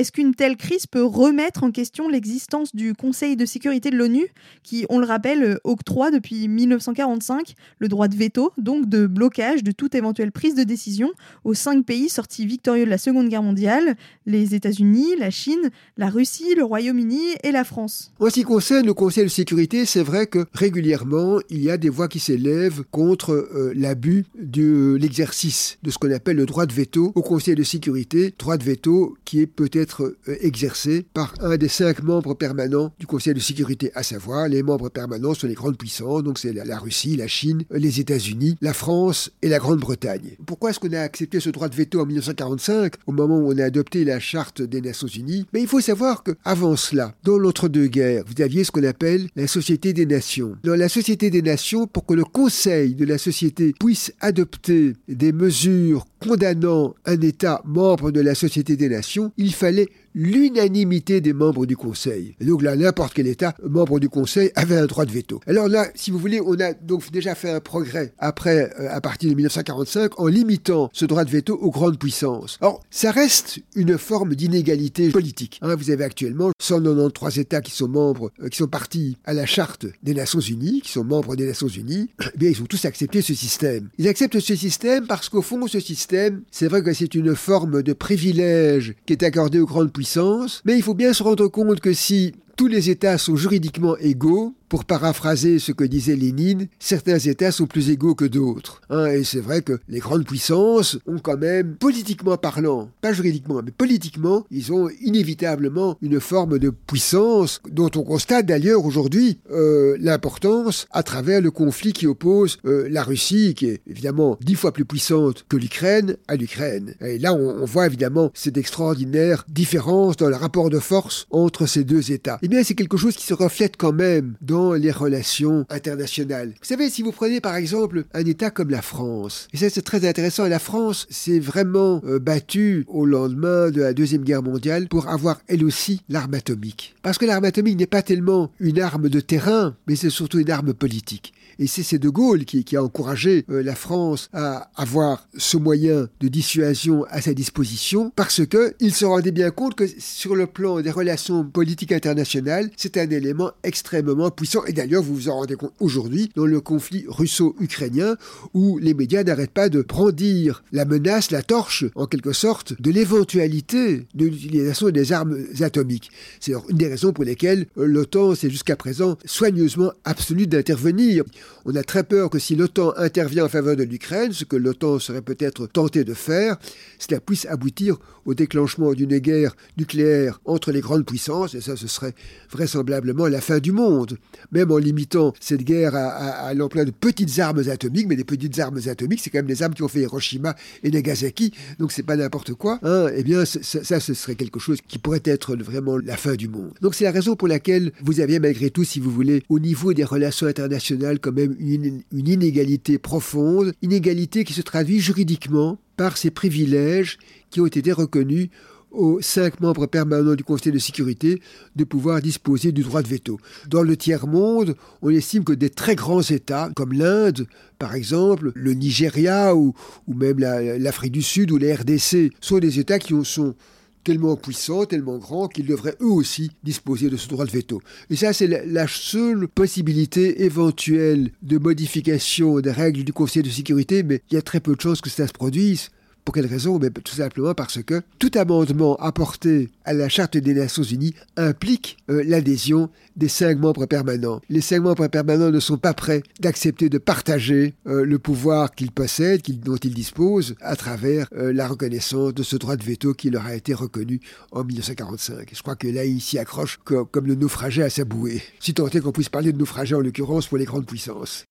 Est-ce qu'une telle crise peut remettre en question l'existence du Conseil de sécurité de l'ONU, qui, on le rappelle, octroie depuis 1945 le droit de veto, donc de blocage de toute éventuelle prise de décision aux cinq pays sortis victorieux de la Seconde Guerre mondiale, les États-Unis, la Chine, la Russie, le Royaume-Uni et la France? En ce qui concerne le Conseil de sécurité, c'est vrai que régulièrement, il y a des voix qui s'élèvent contre euh, l'abus de l'exercice de ce qu'on appelle le droit de veto au Conseil de sécurité, droit de veto qui est peut-être euh, exercé par un des cinq membres permanents du Conseil de sécurité, à savoir les membres permanents sont les grandes puissances, donc c'est la, Russie, la Chine, les États-Unis, la France et la Grande-Bretagne. Pourquoi est-ce qu'on a accepté ce droit de veto en 1945, au moment où on a adopté la Charte des Nations Unies? Mais il faut savoir qu'avant cela, dans l'entre-deux-guerres, vous aviez ce qu'on appelle la Société des Nations. Dans la Société des Nations, pour que le Conseil de la société puisse adopter des mesures condamnant un État membre de la Société des Nations, il fallait l'unanimité des membres du Conseil. Donc là, n'importe quel État membre du Conseil avait un droit de veto. Alors là, si vous voulez, on a donc déjà fait un progrès après, euh, à partir de 1945, en limitant ce droit de veto aux grandes puissances. Or, ça reste une forme d'inégalité politique. Hein, vous avez actuellement 193 États qui sont membres, euh, qui sont partis à la Charte des Nations Unies, qui sont membres des Nations Unies. Eh bien, ils ont tous accepté ce système. Ils acceptent ce système parce qu'au fond, ce système, c'est vrai que c'est une forme de privilège qui est accordée aux grandes puissances mais il faut bien se rendre compte que si tous les États sont juridiquement égaux, pour paraphraser ce que disait Lénine, certains États sont plus égaux que d'autres. Hein, et c'est vrai que les grandes puissances ont quand même, politiquement parlant, pas juridiquement, mais politiquement, ils ont inévitablement une forme de puissance dont on constate d'ailleurs aujourd'hui euh, l'importance à travers le conflit qui oppose euh, la Russie, qui est évidemment dix fois plus puissante que l'Ukraine, à l'Ukraine. Et là, on, on, voit évidemment cette extraordinaire différence dans le rapport de force entre ces deux États. Eh bien, c'est quelque chose qui se reflète quand même dans les relations internationales. Vous savez, si vous prenez par exemple un État comme la France, et ça c'est très intéressant, la France s'est vraiment euh, battue au lendemain de la Deuxième Guerre mondiale pour avoir elle aussi l'arme atomique. Parce que l'arme atomique n'est pas tellement une arme de terrain, mais c'est surtout une arme politique. Et c'est De Gaulle qui, a encouragé euh, la France à avoir ce moyen de dissuasion à sa disposition parce qu'il se rendait bien compte que sur le plan des relations politiques internationales, c'est un élément extrêmement puissant. Et d'ailleurs, vous vous en rendez compte aujourd'hui dans le conflit russo-ukrainien où les médias n'arrêtent pas de brandir la menace, la torche, en quelque sorte, de l'éventualité de l'utilisation des armes atomiques. C'est une des raisons pour lesquelles l'OTAN s'est jusqu'à présent soigneusement absolue d'intervenir. On a très peur que si l'OTAN intervient en faveur de l'Ukraine, ce que l'OTAN serait peut-être tenté de faire, cela puisse aboutir au déclenchement d'une guerre nucléaire entre les grandes puissances, et ça ce serait vraisemblablement la fin du monde. Même en limitant cette guerre à, l'emploi de petites armes atomiques, mais des petites armes atomiques, c'est quand même des armes qui ont fait Hiroshima et Nagasaki, donc c'est pas n'importe quoi, hein, eh bien ça, ce serait quelque chose qui pourrait être vraiment la fin du monde. Donc c'est la raison pour laquelle vous aviez malgré tout, si vous voulez, au niveau des relations internationales, quand même une, inégalité profonde, inégalité qui se traduit juridiquement par ces privilèges qui ont été reconnus aux cinq membres permanents du Conseil de sécurité de pouvoir disposer du droit de veto. Dans le tiers-monde, on estime que des très grands États, comme l'Inde, par exemple, le Nigeria ou, même l'Afrique du Sud ou la RDC, sont des États qui sont tellement puissants, tellement grands, qu'ils devraient eux aussi disposer de ce droit de veto. Et ça, c'est la, seule possibilité éventuelle de modification des règles du Conseil de sécurité, mais il y a très peu de chances que ça se produise. Pour quelle raison? Mais Tout simplement parce que tout amendement apporté à la Charte des Nations Unies implique euh, l'adhésion des cinq membres permanents. Les cinq membres permanents ne sont pas prêts d'accepter de partager euh, le pouvoir qu'ils possèdent, dont ils disposent, à travers euh, la reconnaissance de ce droit de veto qui leur a été reconnu en 1945. Je crois que là, ils s'y accrochent comme le naufragé à sa bouée. Si tant est qu'on puisse parler de naufragé en l'occurrence pour les grandes puissances.